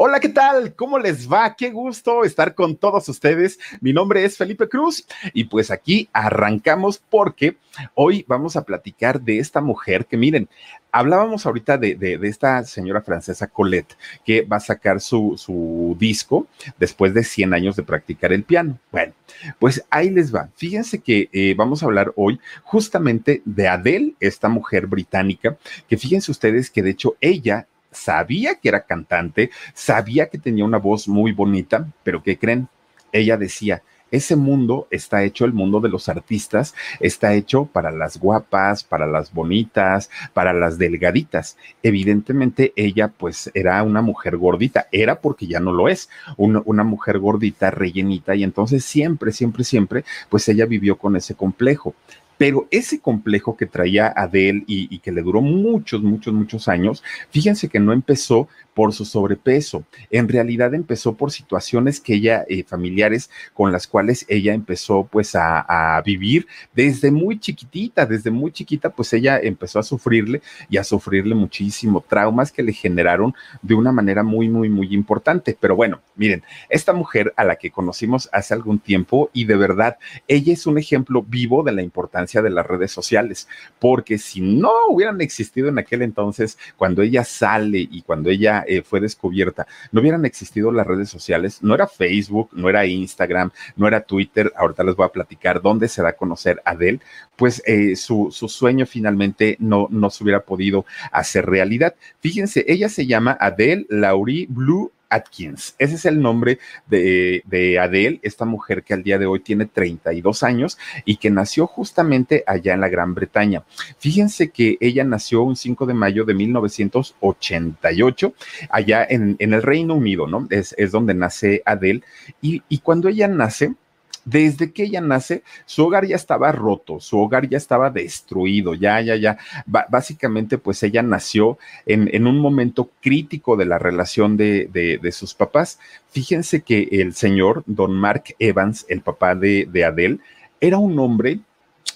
Hola, ¿qué tal? ¿Cómo les va? Qué gusto estar con todos ustedes. Mi nombre es Felipe Cruz y pues aquí arrancamos porque hoy vamos a platicar de esta mujer que miren, hablábamos ahorita de, esta señora francesa Colette que va a sacar su, su disco después de 100 años de practicar el piano. Bueno, pues ahí les va. Fíjense que eh, vamos a hablar hoy justamente de Adele, esta mujer británica, que fíjense ustedes que de hecho ella sabía que era cantante, sabía que tenía una voz muy bonita, pero ¿qué creen? Ella decía, ese mundo está hecho, el mundo de los artistas, está hecho para las guapas, para las bonitas, para las delgaditas. Evidentemente ella pues era una mujer gordita, era porque ya no lo es, una, mujer gordita, rellenita, y entonces siempre, siempre, siempre, pues ella vivió con ese complejo. Pero ese complejo que traía Adele y, y, que le duró muchos, muchos, muchos años, fíjense que no empezó por su sobrepeso. En realidad empezó por situaciones que ella, eh, familiares con las cuales ella empezó pues a, vivir desde muy chiquitita, desde muy chiquita pues ella empezó a sufrirle y a sufrirle muchísimo traumas que le generaron de una manera muy, muy, muy importante. Pero bueno, miren, esta mujer a la que conocimos hace algún tiempo y de verdad, ella es un ejemplo vivo de la importancia de las redes sociales, porque si no hubieran existido en aquel entonces, cuando ella sale y cuando ella eh, fue descubierta, no hubieran existido las redes sociales, no era Facebook, no era Instagram, no era Twitter, ahorita les voy a platicar dónde se da a conocer Adele, pues eh, su, su, sueño finalmente no, no se hubiera podido hacer realidad. Fíjense, ella se llama Adele Laurie Blue Atkins. Ese es el nombre de, de, Adele, esta mujer que al día de hoy tiene 32 años y que nació justamente allá en la Gran Bretaña. Fíjense que ella nació un 5 de mayo de 1988 allá en, en el Reino Unido, ¿no? Es, es donde nace Adele y, y cuando ella nace, desde que ella nace, su hogar ya estaba roto, su hogar ya estaba destruido, ya, ya, ya. básicamente, pues ella nació en, un momento crítico de la relación de, de, sus papás. Fíjense que el señor, don Mark Evans, el papá de, de Adele, era un hombre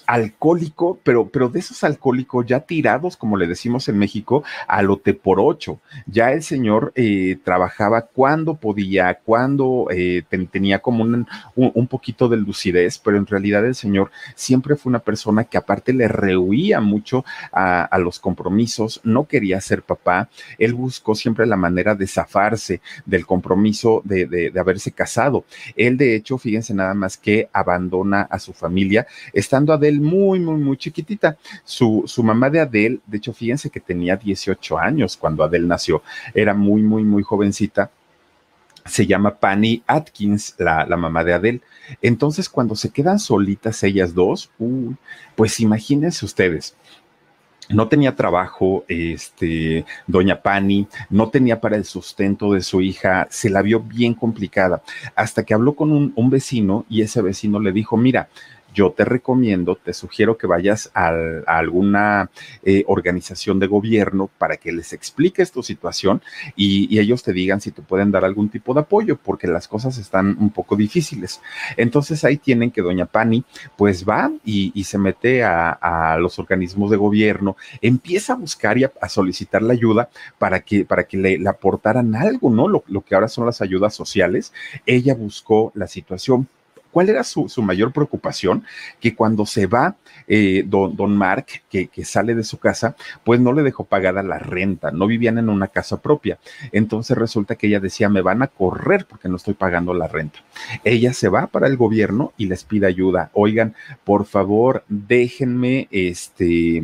alcohólico, pero, pero de esos alcohólicos ya tirados, como le decimos en México, a lote por ocho. Ya el señor eh, trabajaba cuando podía, cuando eh, tenía como un, un, poquito de lucidez, pero en realidad el señor siempre fue una persona que aparte le rehuía mucho a, los compromisos, no quería ser papá, él buscó siempre la manera de zafarse del compromiso de, de, de haberse casado. Él, de hecho, fíjense nada más que abandona a su familia, estando Muy, muy, muy chiquitita. Su, su mamá de Adele, de hecho, fíjense que tenía 18 años cuando Adele nació, era muy, muy, muy jovencita se llama Fanny Atkins, la, la, mamá de Adele. Entonces, cuando se quedan solitas ellas dos, pues imagínense ustedes. No tenía trabajo, este, doña Pani, no tenía para el sustento de su hija, se la vio bien complicada, hasta que habló con un, un vecino y ese vecino le dijo, mira, yo te recomiendo, te sugiero que vayas a, alguna eh, organización de gobierno para que les expliques tu situación y, ellos te digan si te pueden dar algún tipo de apoyo, porque las cosas están un poco difíciles. Entonces ahí tienen que doña Pani pues va y, se mete a, los organismos de gobierno, empieza a buscar y a, solicitar la ayuda para que, para que le, aportaran algo, ¿no? lo que ahora son las ayudas sociales. Ella buscó la situación ¿Cuál era su, mayor preocupación? Que cuando se va eh, don, don, Mark, que, que, sale de su casa, pues no le dejó pagada la renta, no vivían en una casa propia. Entonces resulta que ella decía, me van a correr porque no estoy pagando la renta. Ella se va para el gobierno y les pide ayuda. Oigan, por favor, déjenme este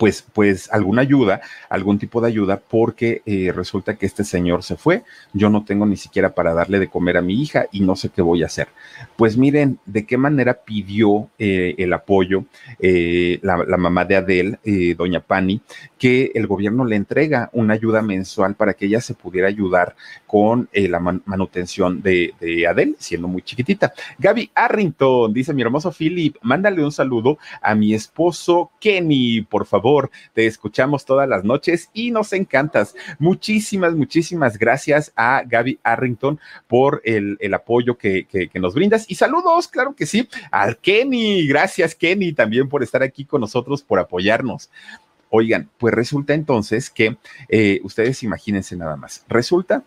pues, pues alguna ayuda, algún tipo de ayuda, porque eh, resulta que este señor se fue, yo no tengo ni siquiera para darle de comer a mi hija y no sé qué voy a hacer. Pues miren, de qué manera pidió eh, el apoyo eh, la, mamá de Adel, doña Pani, que el gobierno le entrega una ayuda mensual para que ella se pudiera ayudar con la manutención de, de Adel, siendo muy chiquitita. Gaby Arrington, dice mi hermoso Philip, mándale un saludo a mi esposo Kenny, por favor te escuchamos todas las noches y nos encantas. Muchísimas, muchísimas gracias a Gaby Arrington por el, apoyo que, nos Y saludos, claro que sí, al Kenny. Gracias, Kenny, también por estar aquí con nosotros, por apoyarnos. Oigan, pues resulta entonces que eh, ustedes imagínense nada más. Resulta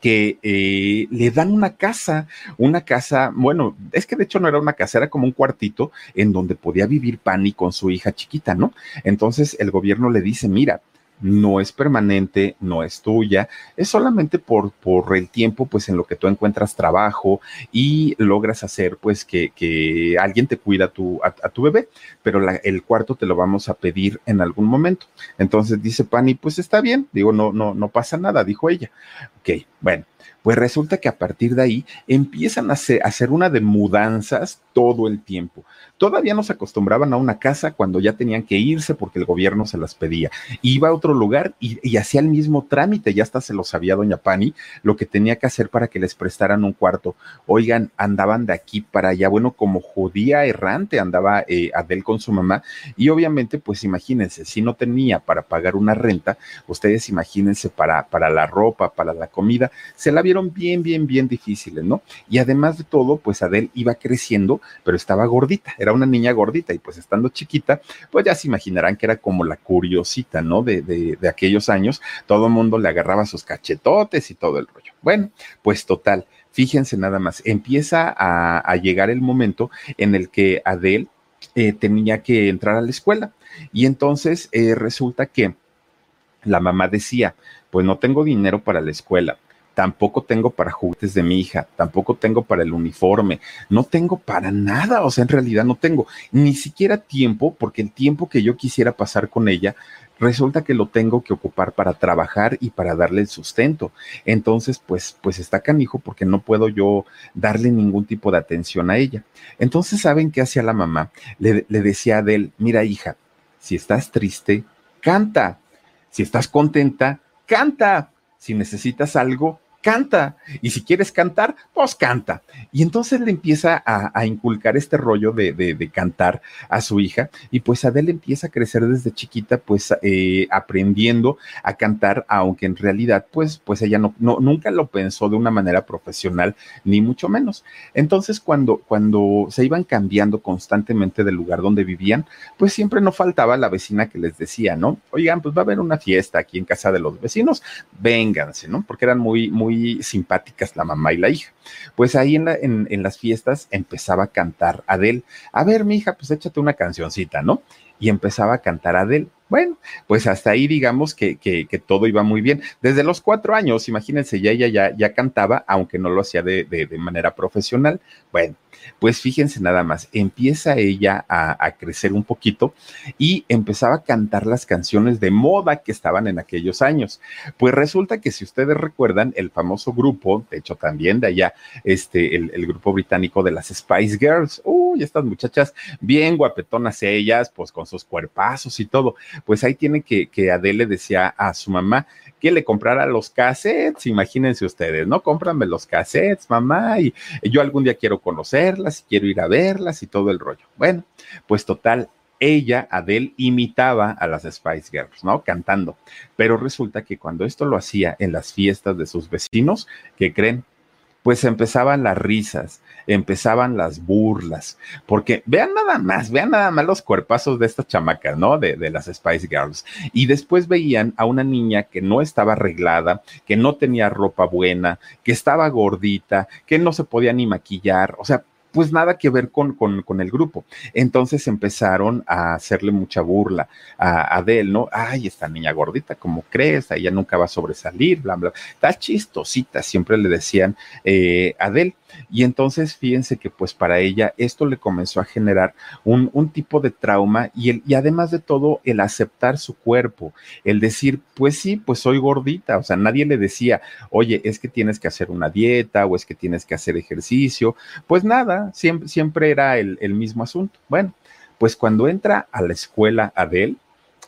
que eh, le dan una casa, una casa, bueno, es que de hecho no era una casa, era como un cuartito en donde podía vivir Pani con su hija chiquita, ¿no? Entonces el gobierno le dice, mira, no es permanente, no es tuya, es solamente por, por el tiempo, pues en lo que tú encuentras trabajo y logras hacer, pues que, que alguien te cuida a tu, a, tu bebé, pero el cuarto te lo vamos a pedir en algún momento. Entonces dice Pani, pues está bien, digo, no, no, no pasa nada, dijo ella. Ok, bueno, pues resulta que a partir de ahí empiezan a hacer, una de mudanzas todo el tiempo. Todavía no se acostumbraban a una casa cuando ya tenían que irse porque el gobierno se las pedía. Iba a otro lugar y, hacía el mismo trámite, ya hasta se lo sabía doña Pani, lo que tenía que hacer para que les prestaran un cuarto. Oigan, andaban de aquí para allá, bueno, como judía errante andaba eh, Adel con su mamá y obviamente, pues imagínense, si no tenía para pagar una renta, ustedes imagínense para, para la ropa, para la comida, se la vieron bien, bien, bien difíciles, ¿no? Y además de todo, pues Adel iba creciendo, pero estaba gordita, era una niña gordita y pues estando chiquita, pues ya se imaginarán que era como la curiosita, ¿no? De, de, aquellos años, todo el mundo le agarraba sus cachetotes y todo el rollo. Bueno, pues total, fíjense nada más, empieza a, llegar el momento en el que Adele eh, tenía que entrar a la escuela y entonces eh, resulta que la mamá decía, pues no tengo dinero para la escuela, tampoco tengo para juguetes de mi hija, tampoco tengo para el uniforme, no tengo para nada, o sea, en realidad no tengo ni siquiera tiempo, porque el tiempo que yo quisiera pasar con ella, resulta que lo tengo que ocupar para trabajar y para darle el sustento. Entonces, pues, pues está canijo porque no puedo yo darle ningún tipo de atención a ella. Entonces, ¿saben qué hacía la mamá? Le, le decía a Adel, mira hija, si estás triste, canta. Si estás contenta, canta. Si necesitas algo, canta. Y si quieres cantar, pues canta. Y entonces le empieza a, inculcar este rollo de, cantar a su hija. Y pues Adele empieza a crecer desde chiquita, pues eh, aprendiendo a cantar, aunque en realidad, pues, pues ella no, no, nunca lo pensó de una manera profesional, ni mucho menos. Entonces, cuando, cuando se iban cambiando constantemente del lugar donde vivían, pues siempre no faltaba la vecina que les decía, ¿no? Oigan, pues va a haber una fiesta aquí en casa de los vecinos, vénganse, ¿no? Porque eran muy, muy simpáticas la mamá y la hija. Pues ahí en, en, las fiestas empezaba a cantar Adele. A ver, mi hija, pues échate una cancioncita, ¿no? Y empezaba a cantar Adele. Bueno, pues hasta ahí digamos que, que, todo iba muy bien. Desde los cuatro años, imagínense, ya ella ya, ya cantaba, aunque no lo hacía de, de, manera profesional. Bueno, pues fíjense nada más, empieza ella a, crecer un poquito y empezaba a cantar las canciones de moda que estaban en aquellos años. Pues resulta que si ustedes recuerdan, el famoso grupo, de hecho también de allá, este, el, grupo británico de las Spice Girls, uy, estas muchachas bien guapetonas ellas, pues con sus cuerpazos y todo, pues ahí tiene que, que Adele decía a su mamá, que le comprara los cassettes, imagínense ustedes, ¿no? Cómprame los cassettes, mamá, y yo algún día quiero conocerlas y quiero ir a verlas y todo el rollo. Bueno, pues total, ella, Adele, imitaba a las Spice Girls, ¿no? Cantando. Pero resulta que cuando esto lo hacía en las fiestas de sus vecinos, ¿qué creen? Pues empezaban las risas, empezaban las burlas, porque vean nada más, vean nada más los cuerpazos de estas chamacas, ¿no? De, de, las Spice Girls. Y después veían a una niña que no estaba arreglada, que no tenía ropa buena, que estaba gordita, que no se podía ni maquillar, o sea, pues nada que ver con, con, el grupo. Entonces empezaron a hacerle mucha burla a Adele, ¿no? Ay, esta niña gordita, ¿cómo crees? Ella nunca va a sobresalir, bla, bla. Está chistosita, siempre le decían eh, Adele. Y entonces fíjense que pues para ella esto le comenzó a generar un, un tipo de trauma y, el, y además de todo el aceptar su cuerpo, el decir, pues sí, pues soy gordita, o sea, nadie le decía, oye, es que tienes que hacer una dieta o es que tienes que hacer ejercicio, pues nada, siempre, siempre era el, el mismo asunto. Bueno, pues cuando entra a la escuela Adele,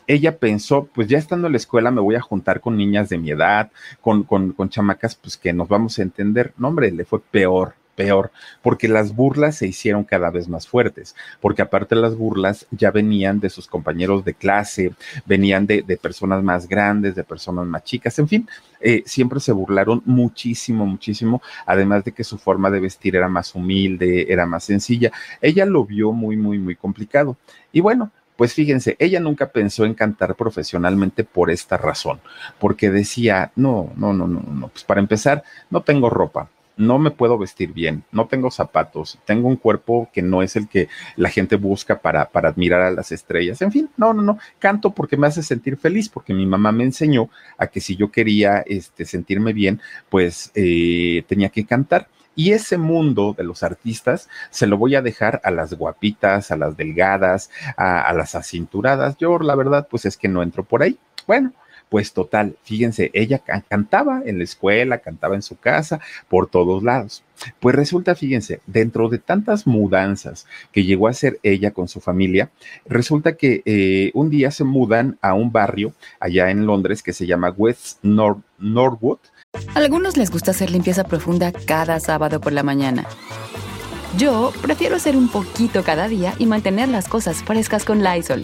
ella pensó, pues ya estando en la escuela me voy a juntar con niñas de mi edad, con, con, con chamacas, pues que nos vamos a entender. No, hombre, le fue peor peor, porque las burlas se hicieron cada vez más fuertes, porque aparte las burlas ya venían de sus compañeros de clase, venían de, de personas más grandes, de personas más chicas, en fin, eh, siempre se burlaron muchísimo, muchísimo, además de que su forma de vestir era más humilde, era más sencilla. Ella lo vio muy, muy, muy complicado. Y bueno, pues fíjense, ella nunca pensó en cantar profesionalmente por esta razón, porque decía, no, no, no, no, no, pues para empezar, no tengo ropa, no me puedo vestir bien, no tengo zapatos, tengo un cuerpo que no es el que la gente busca para, para admirar a las estrellas. En fin, no, no, no, canto porque me hace sentir feliz, porque mi mamá me enseñó a que si yo quería este, sentirme bien, pues eh, tenía que cantar. Y ese mundo de los artistas se lo voy a dejar a las guapitas, a las delgadas, a, a las acinturadas. Yo, la verdad, pues es que no entro por ahí. Bueno, pues total, fíjense, ella cantaba en la escuela, cantaba en su casa, por todos lados. Pues resulta, fíjense, dentro de tantas mudanzas que llegó a hacer ella con su familia, resulta que eh, un día se mudan a un barrio allá en Londres que se llama West Norwood. A algunos les gusta hacer limpieza profunda cada sábado por la mañana. Yo prefiero hacer un poquito cada día y mantener las cosas frescas con Lysol.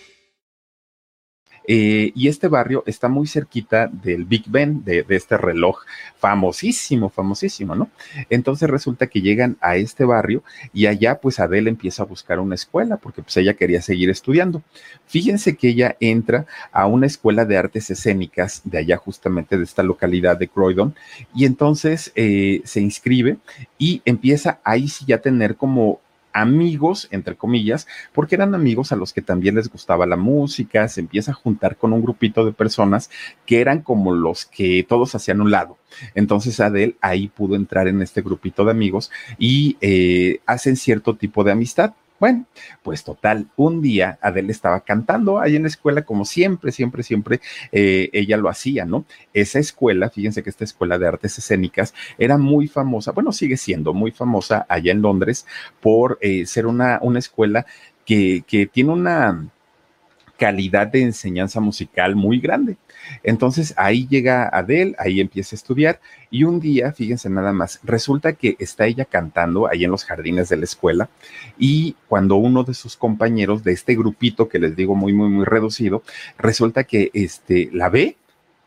Eh, y este barrio está muy cerquita del Big Ben, de, este reloj famosísimo, famosísimo, ¿no? Entonces resulta que llegan a este barrio y allá pues Adele empieza a buscar una escuela porque pues ella quería seguir estudiando. Fíjense que ella entra a una escuela de artes escénicas de allá justamente de esta localidad de Croydon y entonces eh, se inscribe y empieza ahí sí ya tener como amigos, entre comillas, porque eran amigos a los que también les gustaba la música, se empieza a juntar con un grupito de personas que eran como los que todos hacían un lado. Entonces Adele ahí pudo entrar en este grupito de amigos y eh, hacen cierto tipo de amistad. Bueno, pues total, un día Adele estaba cantando ahí en la escuela, como siempre, siempre, siempre eh, ella lo hacía, ¿no? Esa escuela, fíjense que esta escuela de artes escénicas era muy famosa, bueno, sigue siendo muy famosa allá en Londres por eh, ser una, una escuela que, que tiene una calidad de enseñanza musical muy grande. Entonces ahí llega Adele, ahí empieza a estudiar y un día, fíjense nada más, resulta que está ella cantando ahí en los jardines de la escuela y cuando uno de sus compañeros de este grupito que les digo muy, muy, muy reducido, resulta que este, la ve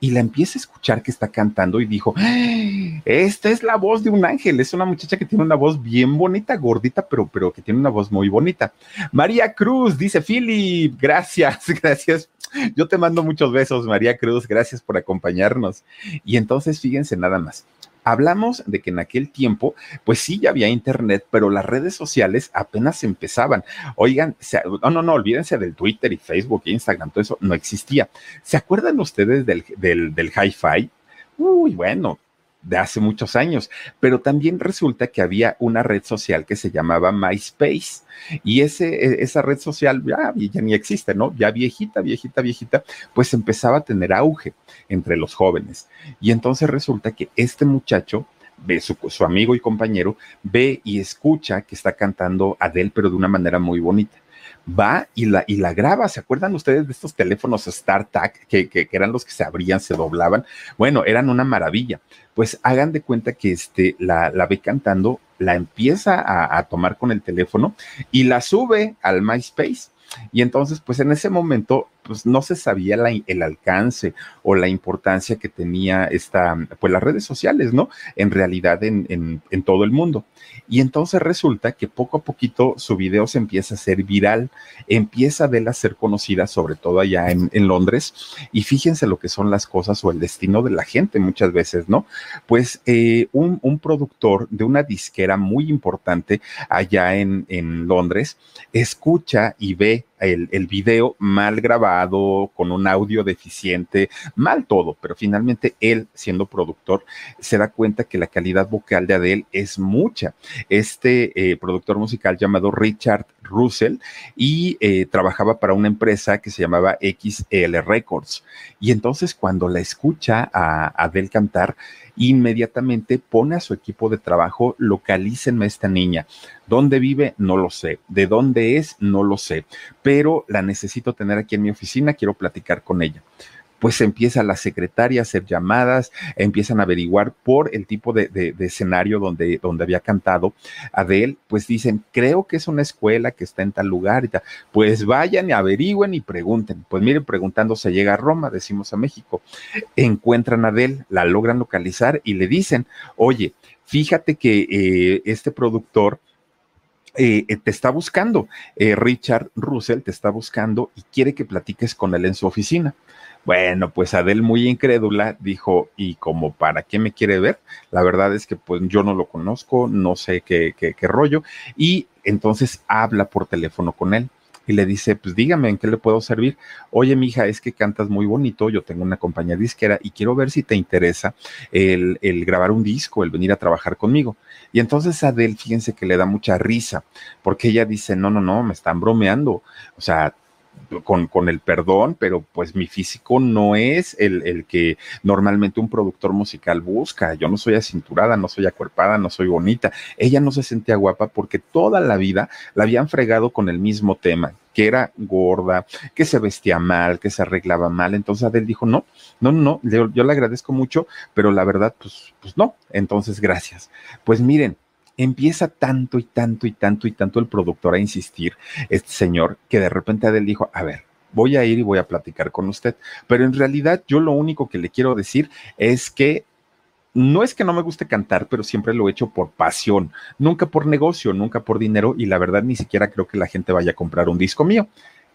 y la empieza a escuchar que está cantando y dijo, ¡Ah! esta es la voz de un ángel, es una muchacha que tiene una voz bien bonita, gordita, pero, pero que tiene una voz muy bonita. María Cruz, dice Philip, gracias, gracias. Yo te mando muchos besos, María Cruz, gracias por acompañarnos. Y entonces, fíjense nada más, Hablamos de que en aquel tiempo, pues sí, ya había internet, pero las redes sociales apenas empezaban. Oigan, no, no, no, olvídense del Twitter y Facebook e Instagram, todo eso no existía. ¿Se acuerdan ustedes del, del, del hi-fi? Uy, bueno, de hace muchos años, pero también resulta que había una red social que se llamaba MySpace y ese, e, esa red social ya, ya ni existe, ¿no? Ya viejita, viejita, viejita, pues empezaba a tener auge entre los jóvenes. Y entonces resulta que este muchacho ve su, su amigo y compañero, ve y escucha que está cantando Adele, pero de una manera muy bonita va y la, y la graba. ¿Se acuerdan ustedes de estos teléfonos StarTAC que, que, eran los que se abrían, se doblaban? Bueno, eran una maravilla. Pues hagan de cuenta que este, la, la ve cantando, la empieza a, a tomar con el teléfono y la sube al MySpace. Y entonces, pues en ese momento pues no se sabía el alcance o la importancia que tenía esta, pues las redes sociales, ¿no? En realidad en, en, todo el mundo. Y entonces resulta que poco a poquito su video se empieza a hacer viral, empieza de a ser conocida, sobre todo allá en, en, Londres. Y fíjense lo que son las cosas o el destino de la gente muchas veces, ¿no? Pues eh, un, un, productor de una disquera muy importante allá en, en Londres escucha y ve el, video mal grabado con un audio deficiente, mal todo, pero finalmente él, siendo productor, se da cuenta que la calidad vocal de Adele es mucha. Este eh, productor musical llamado Richard Russell y eh, trabajaba para una empresa que se llamaba XL Records. Y entonces cuando la escucha a Adele cantar, inmediatamente pone a su equipo de trabajo, localícenme a esta niña. ¿Dónde vive? No lo sé. ¿De dónde es? No lo sé. Pero la necesito tener aquí en mi oficina, quiero platicar con ella pues empieza la secretaria a hacer llamadas, empiezan a averiguar por el tipo de, escenario donde, donde había cantado Adele, pues dicen, creo que es una escuela que está en tal lugar y tal. Pues vayan y averigüen y pregunten. Pues miren, preguntando se llega a Roma, decimos a México. Encuentran a Adele, la logran localizar y le dicen, oye, fíjate que eh, este productor eh, te está buscando, eh, Richard Russell te está buscando y quiere que platiques con él en su oficina. Bueno, pues Adel muy incrédula dijo, ¿y como para qué me quiere ver? La verdad es que pues yo no lo conozco, no sé qué, qué, qué rollo. Y entonces habla por teléfono con él y le dice, pues dígame en qué le puedo servir. Oye, mija, es que cantas muy bonito, yo tengo una compañía disquera y quiero ver si te interesa el, el grabar un disco, el venir a trabajar conmigo. Y entonces Adel, fíjense que le da mucha risa, porque ella dice, no, no, no, me están bromeando. O sea, con, con, el perdón, pero pues mi físico no es el, el, que normalmente un productor musical busca. Yo no soy acinturada, no soy acuerpada, no soy bonita. Ella no se sentía guapa porque toda la vida la habían fregado con el mismo tema, que era gorda, que se vestía mal, que se arreglaba mal. Entonces Adel dijo, no, no, no, yo, yo le agradezco mucho, pero la verdad, pues, pues no. Entonces, gracias. Pues miren, empieza tanto y tanto y tanto y tanto el productor a insistir, este señor, que de repente Adel dijo, a ver, voy a ir y voy a platicar con usted. Pero en realidad yo lo único que le quiero decir es que no es que no me guste cantar, pero siempre lo he hecho por pasión, nunca por negocio, nunca por dinero y la verdad ni siquiera creo que la gente vaya a comprar un disco mío.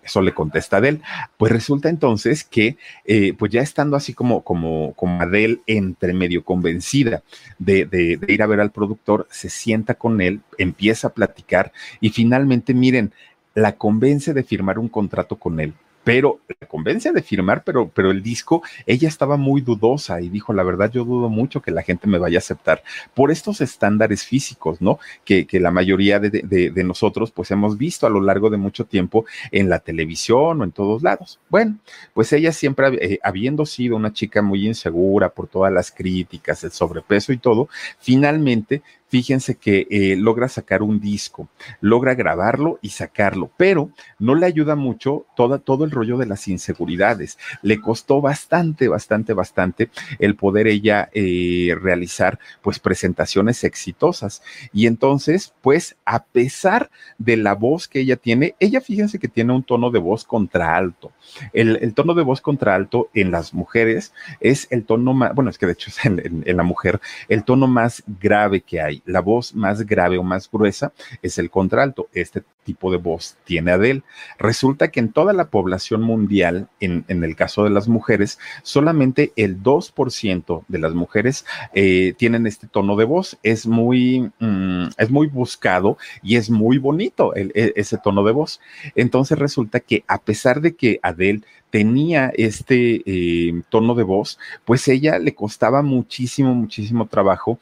Eso le contesta Adele. Pues resulta entonces que, eh, pues ya estando así como, como, como Adele entre medio convencida de, de, ir a ver al productor, se sienta con él, empieza a platicar y finalmente, miren, la convence de firmar un contrato con él pero la convence de firmar, pero, pero el disco, ella estaba muy dudosa y dijo, la verdad, yo dudo mucho que la gente me vaya a aceptar por estos estándares físicos, ¿no? Que, que la mayoría de, de, nosotros, pues hemos visto a lo largo de mucho tiempo en la televisión o en todos lados. Bueno, pues ella siempre, eh, habiendo sido una chica muy insegura por todas las críticas, el sobrepeso y todo, finalmente fíjense que eh, logra sacar un disco, logra grabarlo y sacarlo, pero no le ayuda mucho todo, el rollo de las inseguridades. Le costó bastante, bastante, bastante el poder ella eh, realizar pues presentaciones exitosas. Y entonces, pues a pesar de la voz que ella tiene, ella fíjense que tiene un tono de voz contralto. El, tono de voz contralto en las mujeres es el tono más, bueno, es que de hecho es en la mujer el tono más grave que hay la voz más grave o más gruesa es el contralto. Este tipo de voz tiene Adele. Resulta que en toda la población mundial, en, en el caso de las mujeres, solamente el 2% de las mujeres eh, tienen este tono de voz. Es muy, mm, es muy buscado y es muy bonito e, ese tono de voz. Entonces resulta que a pesar de que Adele tenía este eh, tono de voz, pues ella le costaba muchísimo, muchísimo trabajo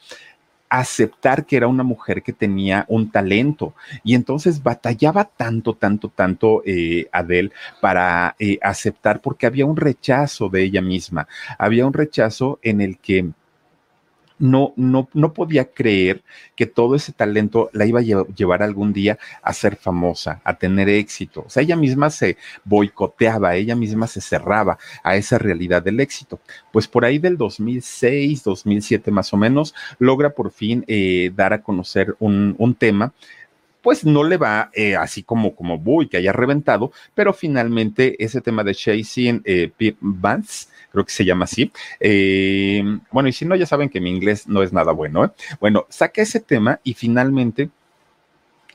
aceptar que era una mujer que tenía un talento. Y entonces batallaba tanto, tanto, tanto eh, Adele para eh, aceptar porque había un rechazo de ella misma, había un rechazo en el que no, no, no podía creer que todo ese talento la iba a llevar algún día a ser famosa, a tener éxito. O sea, ella misma se boicoteaba, ella misma se cerraba a esa realidad del éxito. Pues por ahí del 2006, 2007 más o menos, logra por fin eh, dar a conocer un, un tema pues no le va eh, así como, como Boy, que haya reventado, pero finalmente ese tema de Chasing eh, Vance, creo que se llama así. Eh, bueno, y si no, ya saben que mi inglés no es nada bueno. ¿eh? Bueno, saca ese tema y finalmente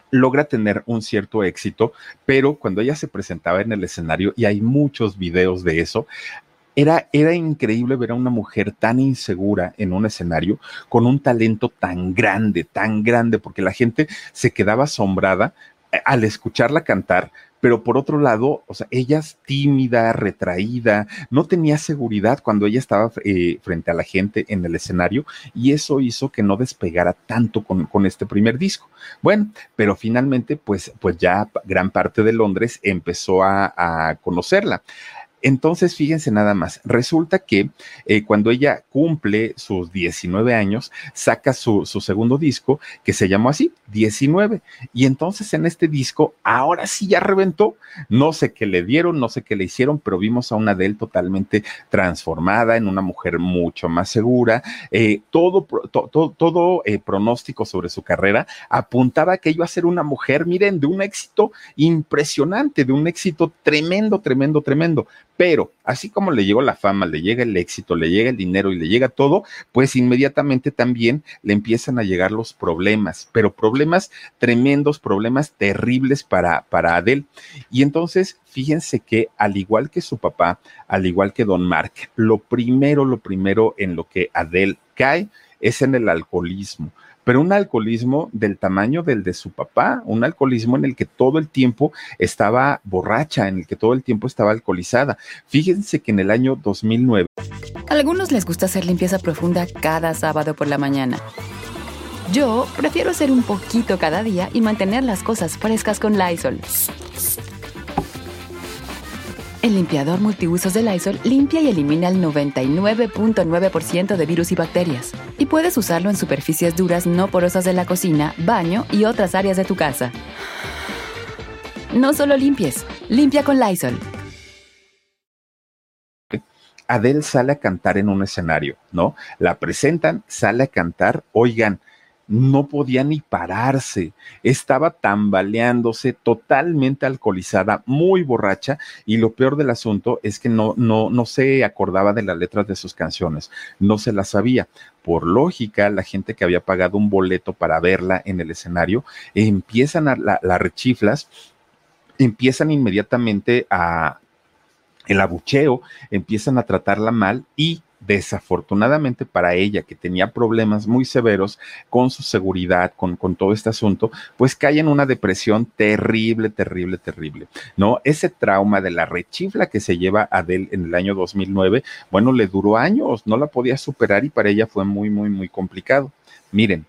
logra tener un cierto éxito, pero cuando ella se presentaba en el escenario, y hay muchos videos de eso, era, era, increíble ver a una mujer tan insegura en un escenario con un talento tan grande, tan grande, porque la gente se quedaba asombrada eh, al escucharla cantar, pero por otro lado, o sea, ella es tímida, retraída, no tenía seguridad cuando ella estaba eh, frente a la gente en el escenario y eso hizo que no despegara tanto con, con este primer disco. Bueno, pero finalmente, pues, pues ya gran parte de Londres empezó a, a conocerla. Entonces, fíjense nada más, resulta que eh, cuando ella cumple sus 19 años, saca su, su, segundo disco que se llamó así, 19. Y entonces en este disco, ahora sí ya reventó, no sé qué le dieron, no sé qué le hicieron, pero vimos a una Adele totalmente transformada en una mujer mucho más segura. Eh, todo todo, eh, pronóstico sobre su carrera apuntaba que iba a ser una mujer, miren, de un éxito impresionante, de un éxito tremendo, tremendo, tremendo pero así como le llegó la fama, le llega el éxito, le llega el dinero y le llega todo, pues inmediatamente también le empiezan a llegar los problemas, pero problemas tremendos, problemas terribles para, para. Y entonces, fíjense que al igual que su papá, al igual que Don Mark, lo primero, lo primero en lo que Adele cae es en el alcoholismo pero un alcoholismo del tamaño del de su papá, un alcoholismo en el que todo el tiempo estaba borracha, en el que todo el tiempo estaba alcoholizada. Fíjense que en el año 2009... A algunos les gusta hacer limpieza profunda cada sábado por la mañana. Yo prefiero hacer un poquito cada día y mantener las cosas frescas con Lysol. El limpiador multiusos de Lysol limpia y elimina el 99.9% de virus y bacterias. Y puedes usarlo en superficies duras no porosas de la cocina, baño y otras áreas de tu casa. No solo limpies, limpia con Lysol. Adele sale a cantar en un escenario, ¿no? La presentan, sale a cantar, oigan, no podía ni pararse, estaba tambaleándose, totalmente alcoholizada, muy borracha, y lo peor del asunto es que no, no, no se acordaba de las letras de sus canciones, no se las sabía. Por lógica, la gente que había pagado un boleto para verla en el escenario, empiezan a las rechiflas, empiezan inmediatamente a el abucheo, empiezan a tratarla mal y desafortunadamente para ella, que tenía problemas muy severos con su seguridad, con, con, todo este asunto, pues cae en una depresión terrible, terrible, terrible, ¿no? Ese trauma de la rechifla que se lleva Adele en el año 2009, bueno, le duró años, no la podía superar y para ella fue muy, muy, muy complicado. Miren,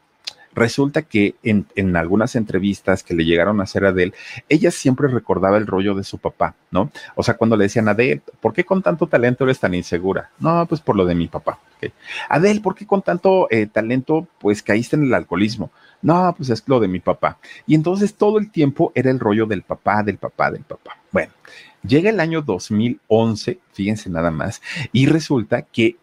Resulta que en, en, algunas entrevistas que le llegaron a hacer a Adele, ella siempre recordaba el rollo de su papá, ¿no? O sea, cuando le decían Adele, ¿por qué con tanto talento eres tan insegura? No, pues por lo de mi papá. Okay. Adele, ¿por qué con tanto eh, talento pues caíste en el alcoholismo? No, pues es lo de mi papá. Y entonces todo el tiempo era el rollo del papá, del papá, del papá. Bueno, llega el año 2011, fíjense nada más, y resulta que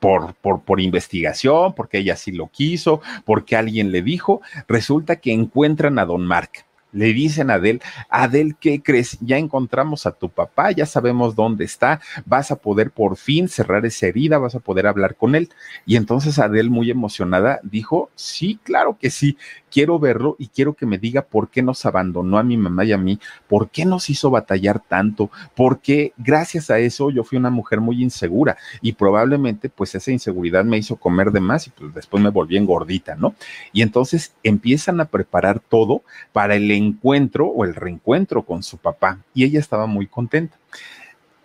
por, por, por, investigación, porque ella sí lo quiso, porque alguien le dijo, resulta que encuentran a don Mark. Le dicen a Adel, Adel, ¿qué crees? Ya encontramos a tu papá, ya sabemos dónde está, vas a poder por fin cerrar esa herida, vas a poder hablar con él. Y entonces Adel, muy emocionada, dijo, sí, claro que sí, quiero verlo y quiero que me diga por qué nos abandonó a mi mamá y a mí, por qué nos hizo batallar tanto, por qué gracias a eso yo fui una mujer muy insegura y probablemente pues esa inseguridad me hizo comer de más y pues después me volví engordita, ¿no? Y entonces empiezan a preparar todo para el encuentro o el reencuentro con su papá y ella estaba muy contenta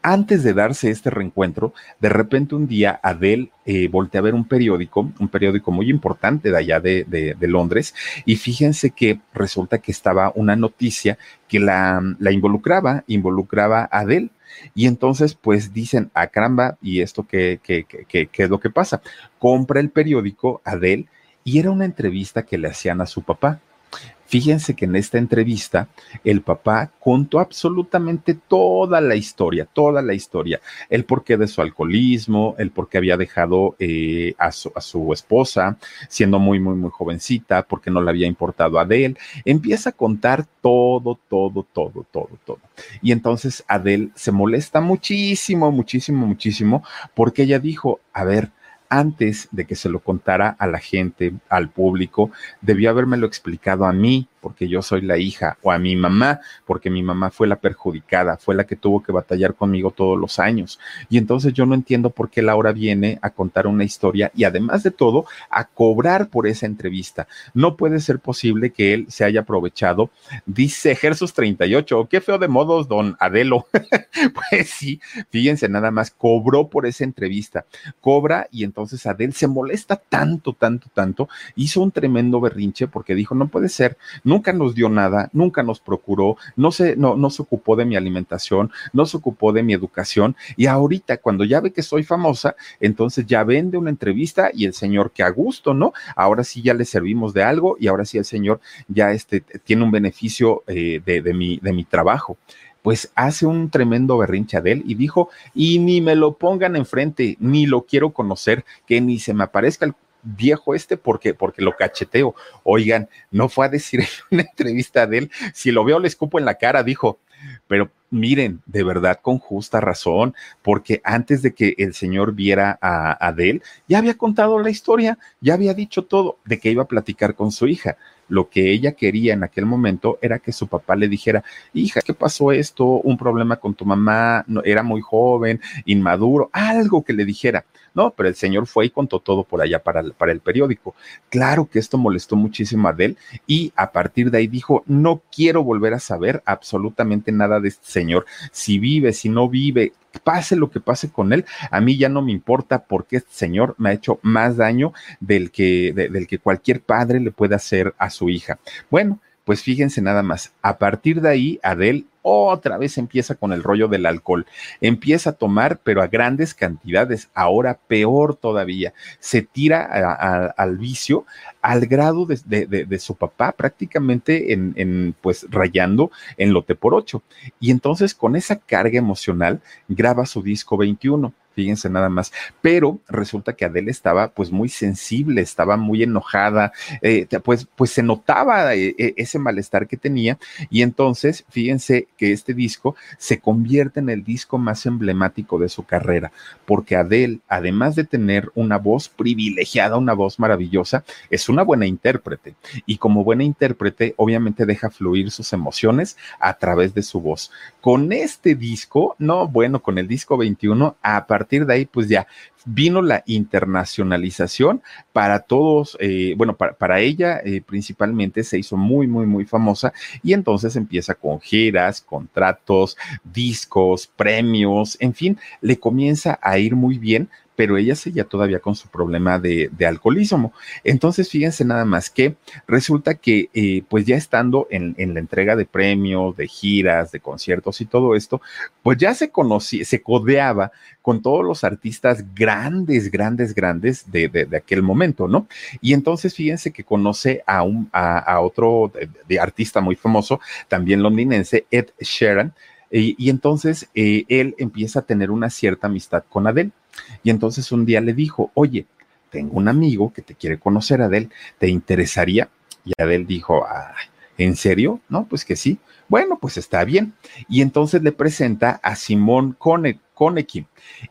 antes de darse este reencuentro, de repente un día Adele eh, voltea a ver un periódico, un periódico muy importante de allá de, Londres, y fíjense que resulta que estaba una noticia que la, la involucraba, involucraba a Adele. Y entonces, pues dicen, a ah, caramba, ¿y esto qué, qué, qué, qué es lo que pasa? Compra el periódico Adele y era una entrevista que le hacían a su papá. Fíjense que en esta entrevista el papá contó absolutamente toda la historia, toda la historia, el porqué de su alcoholismo, el por qué había dejado eh, a, su, a, su, esposa siendo muy, muy, muy jovencita, porque no le había importado a Adele. Empieza a contar todo, todo, todo, todo, todo. Y entonces Adele se molesta muchísimo, muchísimo, muchísimo, porque ella dijo, a ver, antes de que se lo contara a la gente, al público, debió habérmelo explicado a mí, porque yo soy la hija, o a mi mamá, porque mi mamá fue la perjudicada, fue la que tuvo que batallar conmigo todos los años. Y entonces yo no entiendo por qué Laura viene a contar una historia y además de todo, a cobrar por esa entrevista. No puede ser posible que él se haya aprovechado. Dice Jesús 38, qué feo de modos, don Adelo. pues sí, fíjense nada más, cobró por esa entrevista, cobra y entonces Adel se molesta tanto, tanto, tanto, hizo un tremendo berrinche porque dijo, no puede ser, nunca nos dio nada, nunca nos procuró, no se, no, no se ocupó de mi alimentación, no se ocupó de mi educación y ahorita cuando ya ve que soy famosa, entonces ya vende una entrevista y el señor que a gusto, ¿no? Ahora sí ya le servimos de algo y ahora sí el señor ya este, tiene un beneficio eh, de, de, mi, de mi trabajo pues hace un tremendo berrinche de él y dijo, y ni me lo pongan enfrente, ni lo quiero conocer, que ni se me aparezca el viejo este porque, porque lo cacheteo. Oigan, no fue a decir en una entrevista de él, si lo veo le escupo en la cara, dijo, pero miren, de verdad con justa razón, porque antes de que el señor viera a Adele, ya había contado la historia, ya había dicho todo de que iba a platicar con su hija. Lo que ella quería en aquel momento era que su papá le dijera, hija, ¿qué pasó esto? Un problema con tu mamá, no, era muy joven, inmaduro, algo que le dijera. No, pero el señor fue y contó todo por allá para el, para el periódico. Claro que esto molestó muchísimo a Adele y a partir de ahí dijo, no quiero volver a saber absolutamente nada de este señor. Si vive, si no vive, pase lo que pase con él, a mí ya no me importa porque este señor me ha hecho más daño del que, del que cualquier padre le puede hacer a su hija. Bueno, pues fíjense nada más, a partir de ahí, Adele otra vez empieza con el rollo del alcohol. Empieza a tomar, pero a grandes cantidades. Ahora peor todavía. Se tira al vicio al grado de, su papá, prácticamente en, en, pues rayando en lote por ocho. Y entonces con esa carga emocional graba su disco 21 fíjense nada más. Pero resulta que Adele estaba pues muy sensible, estaba muy enojada, eh, pues, pues se notaba eh, eh, ese malestar que tenía y entonces fíjense que este disco se convierte en el disco más emblemático de su carrera, porque Adele, además de tener una voz privilegiada, una voz maravillosa, es una buena intérprete y como buena intérprete obviamente deja fluir sus emociones a través de su voz. Con este disco, no, bueno, con el disco 21, a partir de ahí, pues ya vino la internacionalización. Para todos, eh, bueno, para, para ella eh, principalmente se hizo muy, muy, muy famosa y entonces empieza con giras, contratos, discos, premios, en fin, le comienza a ir muy bien pero ella seguía todavía con su problema de, alcoholismo. Entonces, fíjense nada más que resulta que, eh, pues ya estando en, la entrega de premios, de giras, de conciertos y todo esto, pues ya se conocía, se codeaba con todos los artistas grandes, grandes, grandes de, aquel momento, ¿no? Y entonces, fíjense que conoce a, un, a, otro de, artista muy famoso, también londinense, Ed Sheeran, y, entonces eh, él empieza a tener una cierta amistad con Adele. Y entonces un día le dijo, oye, tengo un amigo que te quiere conocer, Adele, ¿te interesaría? Y Adele dijo, ¿en serio? No, pues que sí. Bueno, pues está bien. Y entonces le presenta a Simón Konecki.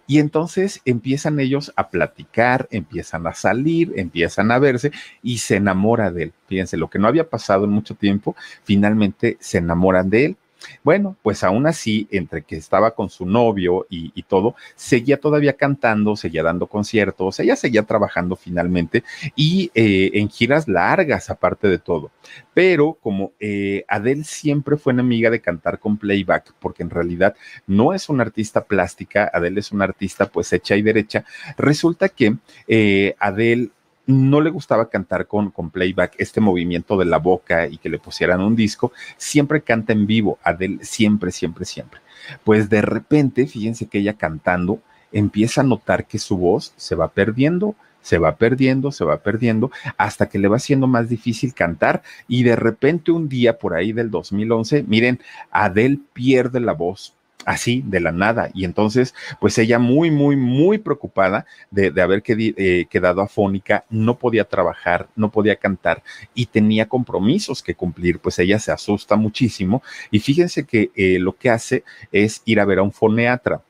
Y entonces empiezan ellos a platicar, empiezan a salir, empiezan a verse y se enamora de él. Fíjense, lo que no había pasado en mucho tiempo, finalmente se enamoran de él. Bueno, pues aún así, entre que estaba con su novio y, todo, seguía todavía cantando, seguía dando conciertos, ella seguía trabajando finalmente y eh, en giras largas aparte de todo. Pero como eh, Adele siempre fue enemiga de cantar con playback, porque en realidad no es una artista plástica, Adele es una artista pues hecha y derecha, resulta que eh, Adele no le gustaba cantar con, con playback, este movimiento de la boca y que le pusieran un disco, siempre canta en vivo, Adele siempre, siempre, siempre. Pues de repente, fíjense que ella cantando empieza a notar que su voz se va perdiendo, se va perdiendo, se va perdiendo, hasta que le va siendo más difícil cantar y de repente un día por ahí del 2011, miren, Adele pierde la voz, así de la nada. Y entonces, pues ella muy, muy, muy preocupada de, haber eh, quedado afónica, no podía trabajar, no podía cantar y tenía compromisos que cumplir, pues ella se asusta muchísimo. Y fíjense que eh, lo que hace es ir a ver a un foneatra.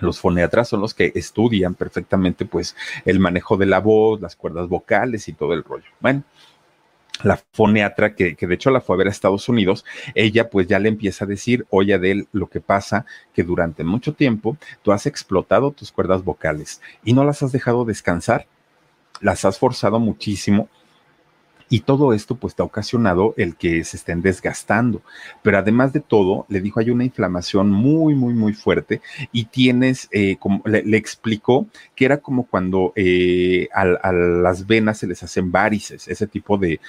Los foneatras son los que estudian perfectamente pues el manejo de la voz, las cuerdas vocales y todo el rollo. Bueno, la foneatra, que, que, de hecho la fue a ver a Estados Unidos, ella pues ya le empieza a decir, oye Adel, lo que pasa que durante mucho tiempo tú has explotado tus cuerdas vocales y no las has dejado descansar, las has forzado muchísimo y todo esto pues te ha ocasionado el que se estén desgastando. Pero además de todo, le dijo, hay una inflamación muy, muy, muy fuerte y tienes, eh, como le, explicó que era como cuando eh, a, las venas se les hacen varices, ese tipo de,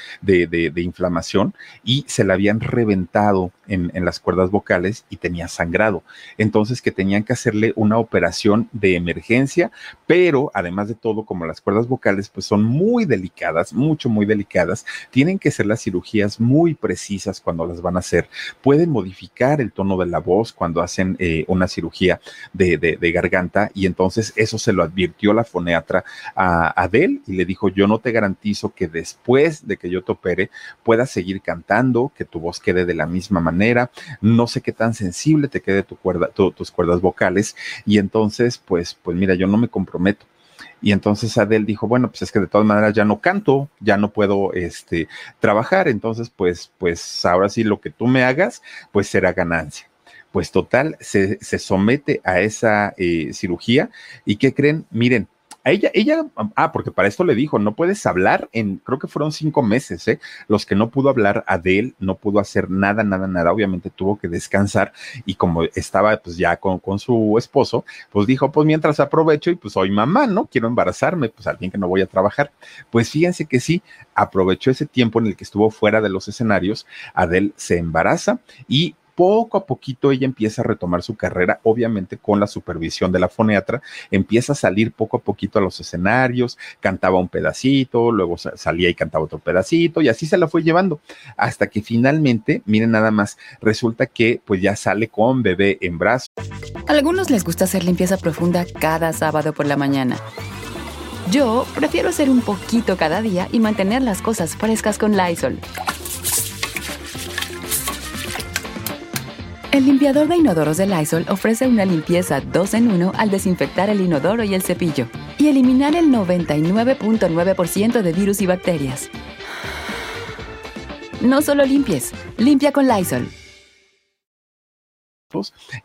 inflamación y se la habían reventado en, en las cuerdas vocales y tenía sangrado. Entonces que tenían que hacerle una operación de emergencia, pero además de todo, como las cuerdas vocales pues son muy delicadas, mucho, muy delicadas, tienen que ser las cirugías muy precisas cuando las van a hacer. Pueden modificar el tono de la voz cuando hacen eh, una cirugía de, garganta y entonces eso se lo advirtió la foneatra a Adele y le dijo, yo no te garantizo que después de que yo te opere puedas seguir cantando, que tu voz quede de la misma manera, no sé qué tan sensible te quede tu cuerda, tus cuerdas vocales y entonces pues, pues mira, yo no me comprometo y entonces Adele dijo, bueno, pues es que de todas maneras ya no canto, ya no puedo este, trabajar, entonces pues, pues ahora sí lo que tú me hagas, pues será ganancia. Pues total, se, se somete a esa eh, cirugía y ¿qué creen? Miren, ella, ella, ah, porque para esto le dijo, no puedes hablar en, creo que fueron cinco meses, ¿eh? Los que no pudo hablar Adele, no pudo hacer nada, nada, nada, obviamente tuvo que descansar y como estaba pues ya con, con su esposo, pues dijo, pues mientras aprovecho y pues soy mamá, ¿no? Quiero embarazarme, pues alguien que no voy a trabajar. Pues fíjense que sí, aprovechó ese tiempo en el que estuvo fuera de los escenarios, Adele se embaraza y poco a poquito ella empieza a retomar su carrera, obviamente con la supervisión de la foneatra, empieza a salir poco a poquito a los escenarios, cantaba un pedacito, luego salía y cantaba otro pedacito y así se la fue llevando hasta que finalmente, miren nada más, resulta que pues ya sale con bebé en brazos. Algunos les gusta hacer limpieza profunda cada sábado por la mañana. Yo prefiero hacer un poquito cada día y mantener las cosas frescas con Lysol. El limpiador de inodoros de Lysol ofrece una limpieza 2 en 1 al desinfectar el inodoro y el cepillo y eliminar el 99.9% de virus y bacterias. No solo limpies, limpia con Lysol.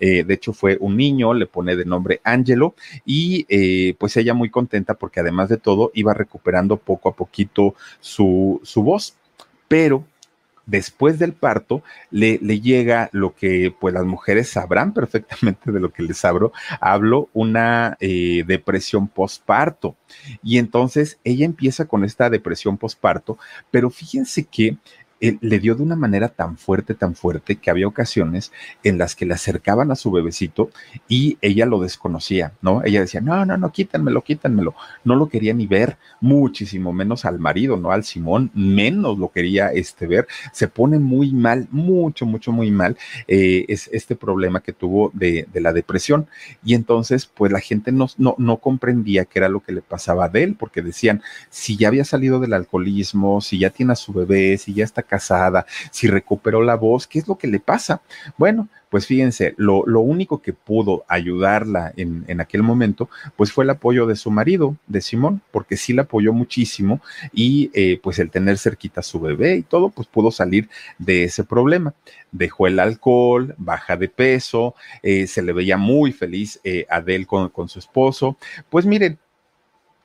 Eh, de hecho, fue un niño, le pone de nombre Angelo, y eh, pues ella muy contenta porque además de todo iba recuperando poco a poquito su, su voz. Pero después del parto le, le, llega lo que pues las mujeres sabrán perfectamente de lo que les hablo, hablo una eh, depresión postparto. Y entonces ella empieza con esta depresión postparto, pero fíjense que le dio de una manera tan fuerte, tan fuerte, que había ocasiones en las que le acercaban a su bebecito y ella lo desconocía, ¿no? Ella decía, no, no, no, quítanmelo, quítanmelo. No lo quería ni ver, muchísimo menos al marido, ¿no? Al Simón, menos lo quería este, ver. Se pone muy mal, mucho, mucho, muy mal, eh, es este problema que tuvo de, de, la depresión. Y entonces, pues la gente no, no, comprendía qué era lo que le pasaba a él, porque decían, si ya había salido del alcoholismo, si ya tiene a su bebé, si ya está casada, si recuperó la voz, ¿qué es lo que le pasa? Bueno, pues fíjense, lo, único que pudo ayudarla en, en, aquel momento, pues fue el apoyo de su marido, de Simón, porque sí la apoyó muchísimo y eh, pues el tener cerquita a su bebé y todo, pues pudo salir de ese problema. Dejó el alcohol, baja de peso, eh, se le veía muy feliz eh, Adel con, con su esposo. Pues miren,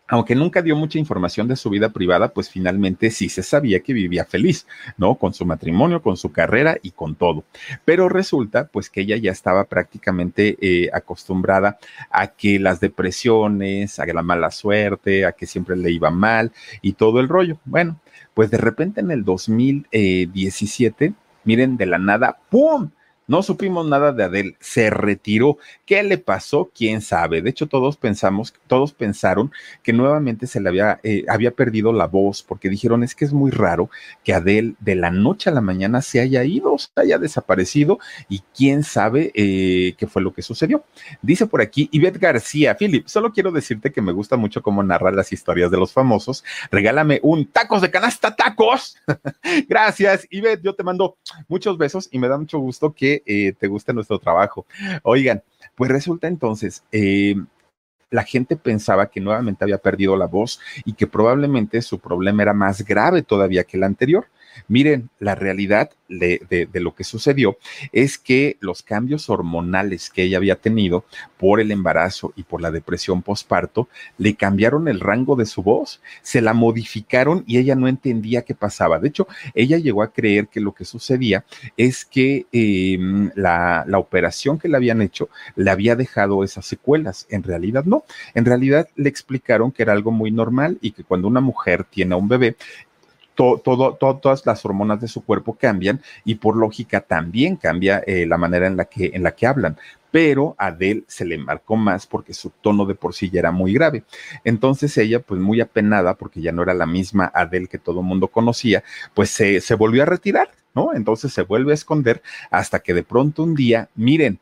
aunque nunca dio mucha información de su vida privada, pues finalmente sí se sabía que vivía feliz, ¿no? Con su matrimonio, con su carrera y con todo. Pero resulta, pues que ella ya estaba prácticamente eh, acostumbrada a que las depresiones, a la mala suerte, a que siempre le iba mal y todo el rollo. Bueno, pues de repente en el 2017, miren, de la nada, ¡pum! No supimos nada de Adele, se retiró. ¿Qué le pasó? ¿Quién sabe? De hecho, todos pensamos, todos pensaron que nuevamente se le había, eh, había perdido la voz, porque dijeron, es que es muy raro que Adele de la noche a la mañana se haya ido, se haya desaparecido, y quién sabe eh, qué fue lo que sucedió. Dice por aquí Ivette García, Philip, solo quiero decirte que me gusta mucho cómo narrar las historias de los famosos. Regálame un tacos de canasta, tacos. Gracias, Ivette, yo te mando muchos besos y me da mucho gusto que eh, te gusta nuestro trabajo. Oigan, pues resulta entonces, eh, la gente pensaba que nuevamente había perdido la voz y que probablemente su problema era más grave todavía que el anterior. Miren, la realidad de, lo que sucedió es que los cambios hormonales que ella había tenido por el embarazo y por la depresión postparto le cambiaron el rango de su voz, se la modificaron y ella no entendía qué pasaba. De hecho, ella llegó a creer que lo que sucedía es que em, la, la operación que le habían hecho le había dejado esas secuelas. En realidad no. En realidad le explicaron que era algo muy normal y que cuando una mujer tiene a un bebé, todo, todas las hormonas de su cuerpo cambian y por lógica también cambia eh, la manera en la, que, en la que hablan pero a Adele se le marcó más porque su tono de por sí ya era muy grave. Entonces ella, pues muy apenada, porque ya no era la misma Adele que todo el mundo conocía, pues se, se volvió a retirar, ¿no? Entonces se vuelve a esconder hasta que de pronto un día, miren,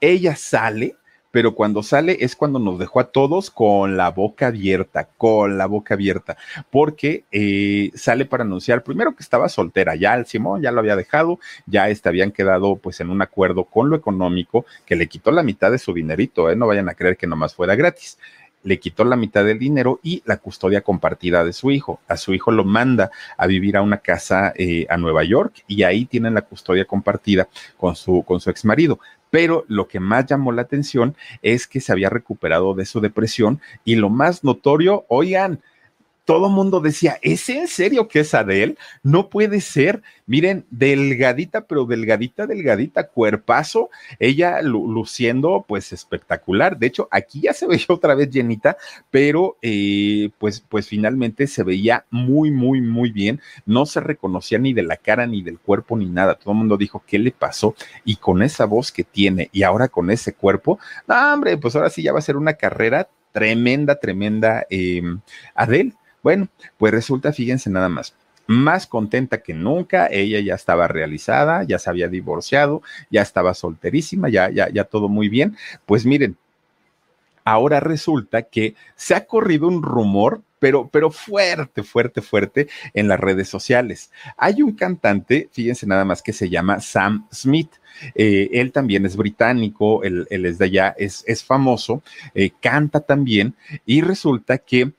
ella sale pero cuando sale es cuando nos dejó a todos con la boca abierta, con la boca abierta, porque eh, sale para anunciar primero que estaba soltera, ya el Simón ya lo había dejado, ya este, habían quedado pues en un acuerdo con lo económico que le quitó la mitad de su dinerito, ¿eh? no vayan a creer que nomás fuera gratis le quitó la mitad del dinero y la custodia compartida de su hijo. A su hijo lo manda a vivir a una casa eh, a Nueva York y ahí tienen la custodia compartida con su, con su ex marido pero lo que más llamó la atención es que se había recuperado de su depresión y lo más notorio, oigan, todo mundo decía, ¿es en serio que es Adele? No puede ser. Miren, delgadita, pero delgadita, delgadita, cuerpazo, ella luciendo pues espectacular. De hecho, aquí ya se veía otra vez llenita, pero eh, pues, pues finalmente se veía muy, muy, muy bien. No se reconocía ni de la cara, ni del cuerpo, ni nada. Todo el mundo dijo, ¿qué le pasó? Y con esa voz que tiene y ahora con ese cuerpo, no, hombre, pues ahora sí ya va a ser una carrera tremenda, tremenda eh, Adele. Bueno, pues resulta, fíjense nada más, más contenta que nunca, ella ya estaba realizada, ya se había divorciado, ya estaba solterísima, ya, ya, ya todo muy bien. Pues miren, ahora resulta que se ha corrido un rumor pero, pero fuerte, fuerte, fuerte en las redes sociales. Hay un cantante, fíjense nada más, que se llama Sam Smith. Eh, él también es británico, él, es de allá, es, es famoso, eh, canta también y resulta que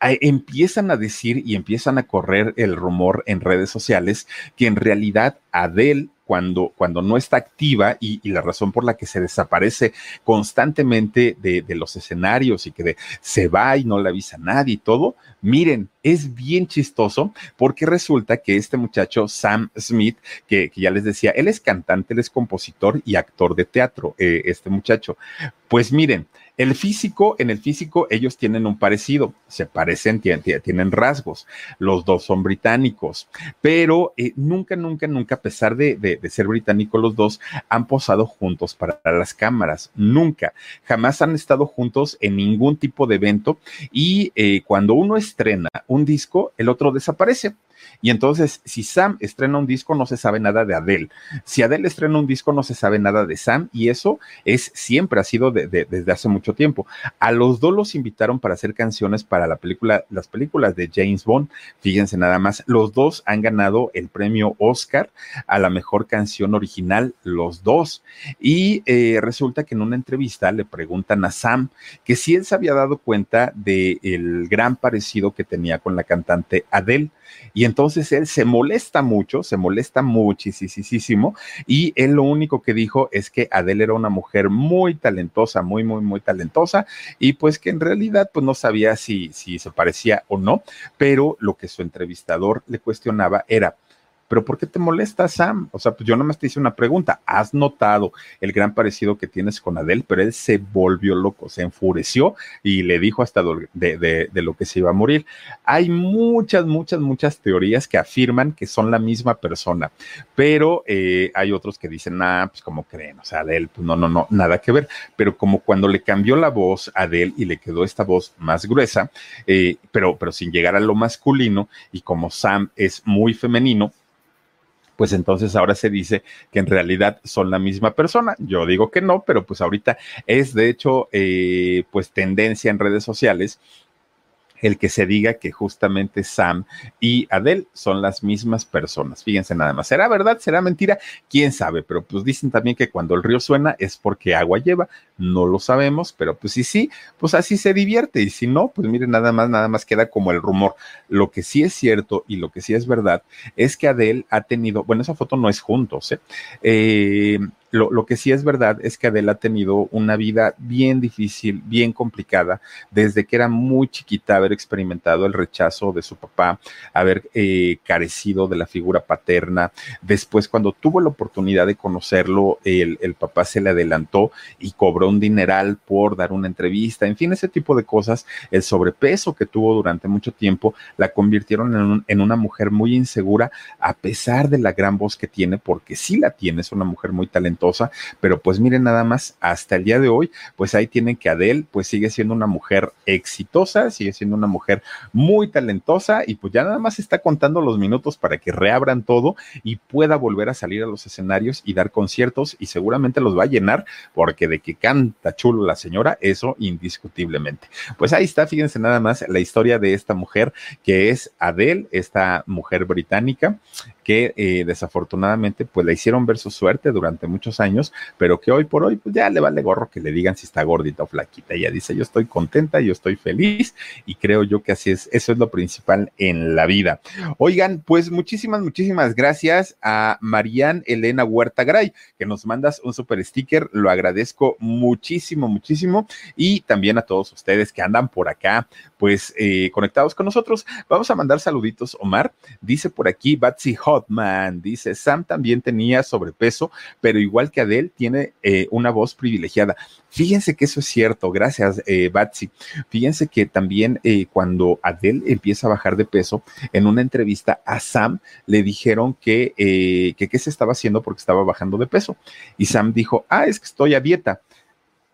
empiezan a decir y empiezan a correr el rumor en redes sociales que en realidad Adele cuando, cuando, no está activa y, la razón por la que se desaparece constantemente de, los escenarios y que se va y no le avisa a nadie y todo, miren, es bien chistoso porque resulta que este muchacho, Sam Smith, que, ya les decía, él es cantante, él es compositor y actor de teatro, eh, este muchacho. Pues miren, el físico, en el físico ellos tienen un parecido, se parecen, tienen, rasgos, los dos son británicos, pero eh, nunca, nunca, nunca, a pesar de, ser británicos los dos, han posado juntos para las cámaras, nunca, jamás han estado juntos en ningún tipo de evento y eh, cuando uno estrena un disco, el otro desaparece. Y entonces, si Sam estrena un disco, no se sabe nada de Adele. Si Adele estrena un disco, no se sabe nada de Sam. Y eso es siempre ha sido desde hace mucho tiempo. A los dos los invitaron para hacer canciones para la película, las películas de James Bond. Fíjense nada más, los dos han ganado el premio Oscar a la mejor canción original, los dos. Y eh, resulta que en una entrevista le preguntan a Sam que si él se había dado cuenta del el gran parecido que tenía con la cantante Adele. Y entonces él se molesta mucho, se molesta muchísimo y él lo único que dijo es que Adele era una mujer muy talentosa, muy, muy, muy talentosa y pues que en realidad pues no sabía si, si se parecía o no, pero lo que su entrevistador le cuestionaba era, pero ¿por qué te molesta, Sam? O sea, pues yo nomás te hice una pregunta. ¿Has notado el gran parecido que tienes con Adele? Pero él se volvió loco, se enfureció y le dijo hasta de, lo que se iba a morir. Hay muchas, muchas, muchas teorías que afirman que son la misma persona, pero eh, hay otros que dicen, ah, pues como creen, o sea, Adele, pues no, no, no, nada que ver. Pero como cuando le cambió la voz a Adele y le quedó esta voz más gruesa, eh, pero, pero sin llegar a lo masculino, y como Sam es muy femenino, pues entonces ahora se dice que en realidad son la misma persona. Yo digo que no, pero pues ahorita es de hecho eh, pues tendencia en redes sociales el que se diga que justamente Sam y Adele son las mismas personas. Fíjense nada más. ¿Será verdad? ¿Será mentira? ¿Quién sabe? Pero pues dicen también que cuando el río suena es porque agua lleva. No lo sabemos, pero pues si sí, pues así se divierte. Y si no, pues miren, nada más, nada más queda como el rumor. Lo que sí es cierto y lo que sí es verdad es que Adele ha tenido, bueno, esa foto no es juntos, ¿eh? eh lo, que sí es verdad es que Adela ha tenido una vida bien difícil, bien complicada, desde que era muy chiquita, haber experimentado el rechazo de su papá, haber eh, carecido de la figura paterna. Después, cuando tuvo la oportunidad de conocerlo, el, papá se le adelantó y cobró un dineral por dar una entrevista, en fin, ese tipo de cosas. El sobrepeso que tuvo durante mucho tiempo la convirtieron en, en una mujer muy insegura, a pesar de la gran voz que tiene, porque sí la tiene, es una mujer muy talentosa pero pues miren nada más, hasta el día de hoy, pues ahí tienen que Adele, pues sigue siendo una mujer exitosa, sigue siendo una mujer muy talentosa y pues ya nada más está contando los minutos para que reabran todo y pueda volver a salir a los escenarios y dar conciertos y seguramente los va a llenar porque de que canta chulo la señora, eso indiscutiblemente. Pues ahí está, fíjense nada más la historia de esta mujer que es Adele, esta mujer británica que eh, desafortunadamente pues la hicieron ver su suerte durante muchos años, pero que hoy por hoy pues ya le vale gorro que le digan si está gordita o flaquita. Ella dice, yo estoy contenta, yo estoy feliz y creo yo que así es, eso es lo principal en la vida. Oigan, pues muchísimas, muchísimas gracias a Marian Elena Huerta Gray, que nos mandas un super sticker, lo agradezco muchísimo, muchísimo y también a todos ustedes que andan por acá, pues eh, conectados con nosotros. Vamos a mandar saluditos, Omar. Dice por aquí Batsy Hot Dice, Sam también tenía sobrepeso, pero igual que Adele, tiene eh, una voz privilegiada. Fíjense que eso es cierto, gracias, eh, Batsy. Fíjense que también eh, cuando Adele empieza a bajar de peso, en una entrevista a Sam le dijeron que, eh, que se estaba haciendo porque estaba bajando de peso. Y Sam dijo, ah, es que estoy a dieta.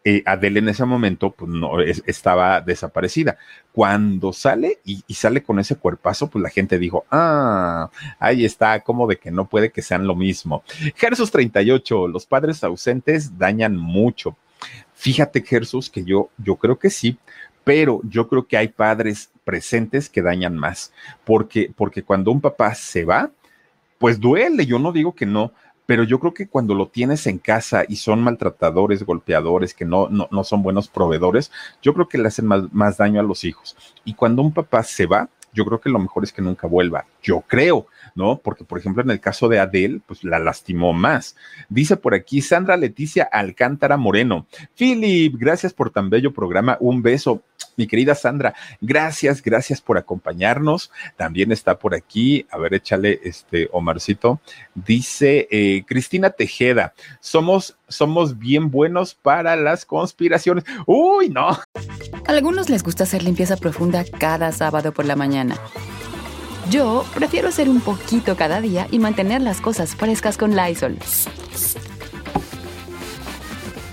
Eh, Adele en ese momento pues, no estaba desaparecida. Cuando sale y, sale con ese cuerpazo, pues la gente dijo, ah, ahí está, como de que no puede que sean lo mismo. Jesús 38, los padres ausentes dañan mucho. Fíjate, Jesús, que yo, yo creo que sí, pero yo creo que hay padres presentes que dañan más, porque, porque cuando un papá se va, pues duele, yo no digo que no, pero yo creo que cuando lo tienes en casa y son maltratadores, golpeadores, que no, no, no son buenos proveedores, yo creo que le hacen más, más daño a los hijos. Y cuando un papá se va, yo creo que lo mejor es que nunca vuelva. Yo creo, ¿no? Porque, por ejemplo, en el caso de Adele, pues la lastimó más. Dice por aquí Sandra Leticia Alcántara Moreno. Philip, gracias por tan bello programa. Un beso. Mi querida Sandra, gracias, gracias por acompañarnos. También está por aquí, a ver, échale este Omarcito. Dice eh, Cristina Tejeda, somos, somos bien buenos para las conspiraciones. Uy, no. A algunos les gusta hacer limpieza profunda cada sábado por la mañana. Yo prefiero hacer un poquito cada día y mantener las cosas frescas con Lysol.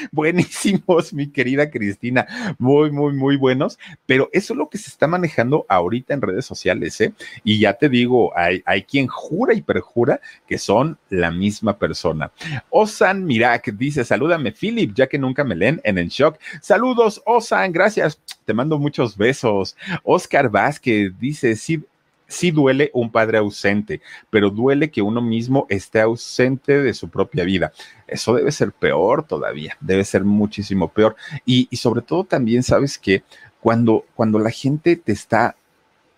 buenísimos, mi querida Cristina, muy, muy, muy buenos, pero eso es lo que se está manejando ahorita en redes sociales, ¿eh? Y ya te digo, hay, hay quien jura y perjura que son la misma persona. Osan Mirak dice, salúdame, Philip, ya que nunca me leen en el shock. Saludos, Osan, gracias. Te mando muchos besos. Oscar Vázquez dice, sí, sí duele un padre ausente, pero duele que uno mismo esté ausente de su propia vida. Eso debe ser peor todavía, debe ser muchísimo peor. Y, sobre todo también sabes que cuando, cuando la gente te está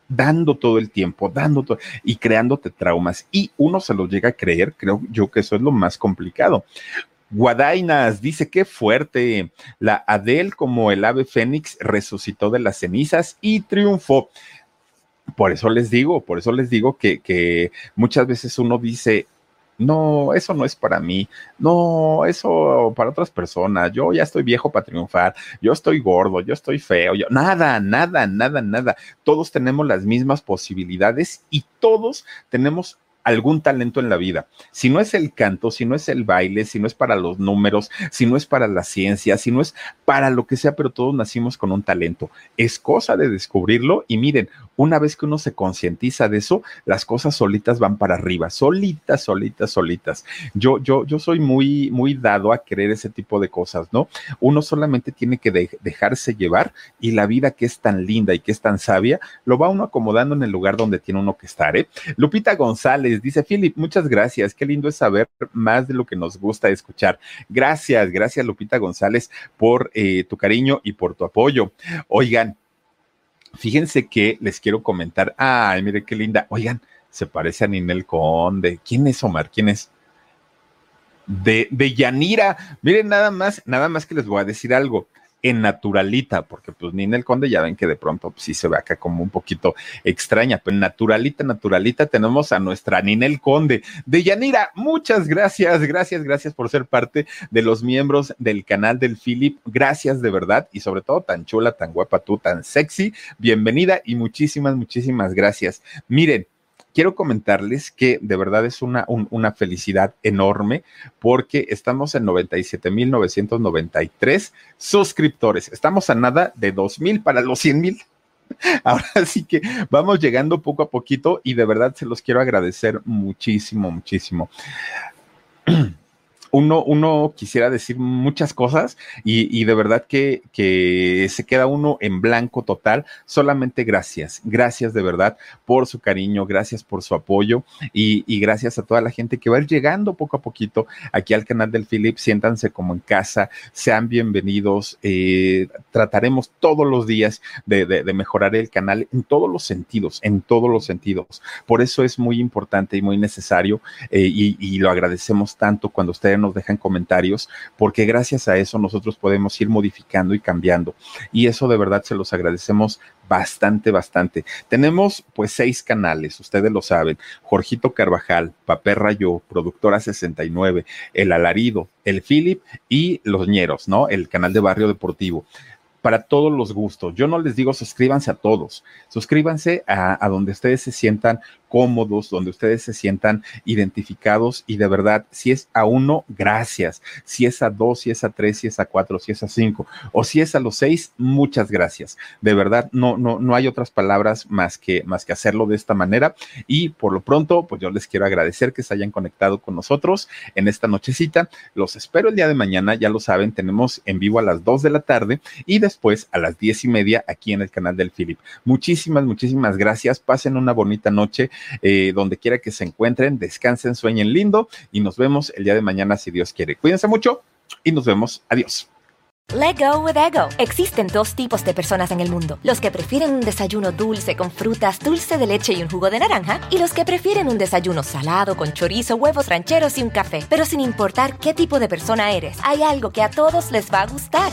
dando todo el tiempo, dando todo y creándote traumas y uno se lo llega a creer, creo yo que eso es lo más complicado. Guadainas dice que fuerte. La Adel, como el ave fénix, resucitó de las cenizas y triunfó. Por eso les digo, por eso les digo que, que muchas veces uno dice, no, eso no es para mí, no, eso para otras personas, yo ya estoy viejo para triunfar, yo estoy gordo, yo estoy feo, yo, nada, nada, nada, nada. Todos tenemos las mismas posibilidades y todos tenemos algún talento en la vida. Si no es el canto, si no es el baile, si no es para los números, si no es para la ciencia, si no es para lo que sea, pero todos nacimos con un talento. Es cosa de descubrirlo y miren, una vez que uno se concientiza de eso, las cosas solitas van para arriba, solitas, solitas, solitas. Yo, yo, yo soy muy, muy dado a creer ese tipo de cosas, ¿no? Uno solamente tiene que dejarse llevar y la vida que es tan linda y que es tan sabia, lo va uno acomodando en el lugar donde tiene uno que estar, ¿eh? Lupita González dice, Philip, muchas gracias, qué lindo es saber más de lo que nos gusta escuchar. Gracias, gracias Lupita González por eh, tu cariño y por tu apoyo. Oigan, Fíjense que les quiero comentar. Ay, mire qué linda. Oigan, se parece a Ninel Conde. ¿Quién es Omar? ¿Quién es? De, de Yanira. Miren, nada más, nada más que les voy a decir algo en naturalita, porque pues Ninel Conde ya ven que de pronto pues, sí se ve acá como un poquito extraña, pero en naturalita, naturalita tenemos a nuestra Ninel Conde de Yanira. Muchas gracias, gracias, gracias por ser parte de los miembros del canal del Philip. Gracias de verdad y sobre todo tan chula, tan guapa tú, tan sexy. Bienvenida y muchísimas, muchísimas gracias. Miren, quiero comentarles que de verdad es una, una felicidad enorme porque estamos en 97.993 suscriptores. Estamos a nada de 2.000 para los 100.000. Ahora sí que vamos llegando poco a poquito y de verdad se los quiero agradecer muchísimo, muchísimo. uno, quisiera decir muchas cosas y, de verdad que, se queda uno en blanco total. Solamente gracias, gracias de verdad por su cariño, gracias por su apoyo y, gracias a toda la gente que va a ir llegando poco a poquito aquí al canal del Philip. Siéntanse como en casa, sean bienvenidos. Eh, trataremos todos los días de, de, mejorar el canal en todos los sentidos, en todos los sentidos. Por eso es muy importante y muy necesario eh, y, y lo agradecemos tanto cuando ustedes nos dejan comentarios, porque gracias a eso nosotros podemos ir modificando y cambiando. Y eso de verdad se los agradecemos bastante, bastante. Tenemos pues seis canales, ustedes lo saben. Jorgito Carvajal, Papel Rayo, Productora 69, El Alarido, El Philip y Los Ñeros, ¿no? El canal de Barrio Deportivo para todos los gustos. Yo no les digo suscríbanse a todos, suscríbanse a, a, donde ustedes se sientan cómodos, donde ustedes se sientan identificados y de verdad, si es a uno, gracias. Si es a dos, si es a tres, si es a cuatro, si es a cinco o si es a los seis, muchas gracias. De verdad, no, no, no hay otras palabras más que, más que hacerlo de esta manera. Y por lo pronto, pues yo les quiero agradecer que se hayan conectado con nosotros en esta nochecita. Los espero el día de mañana, ya lo saben, tenemos en vivo a las dos de la tarde y después a las diez y media aquí en el canal del Philip. Muchísimas, muchísimas gracias. Pasen una bonita noche eh, donde quiera que se encuentren, descansen, sueñen lindo y nos vemos el día de mañana si Dios quiere. Cuídense mucho y nos vemos. Adiós. Let go with ego. Existen dos tipos de personas en el mundo: los que prefieren un desayuno dulce con frutas, dulce de leche y un jugo de naranja, y los que prefieren un desayuno salado con chorizo, huevos rancheros y un café. Pero sin importar qué tipo de persona eres, hay algo que a todos les va a gustar.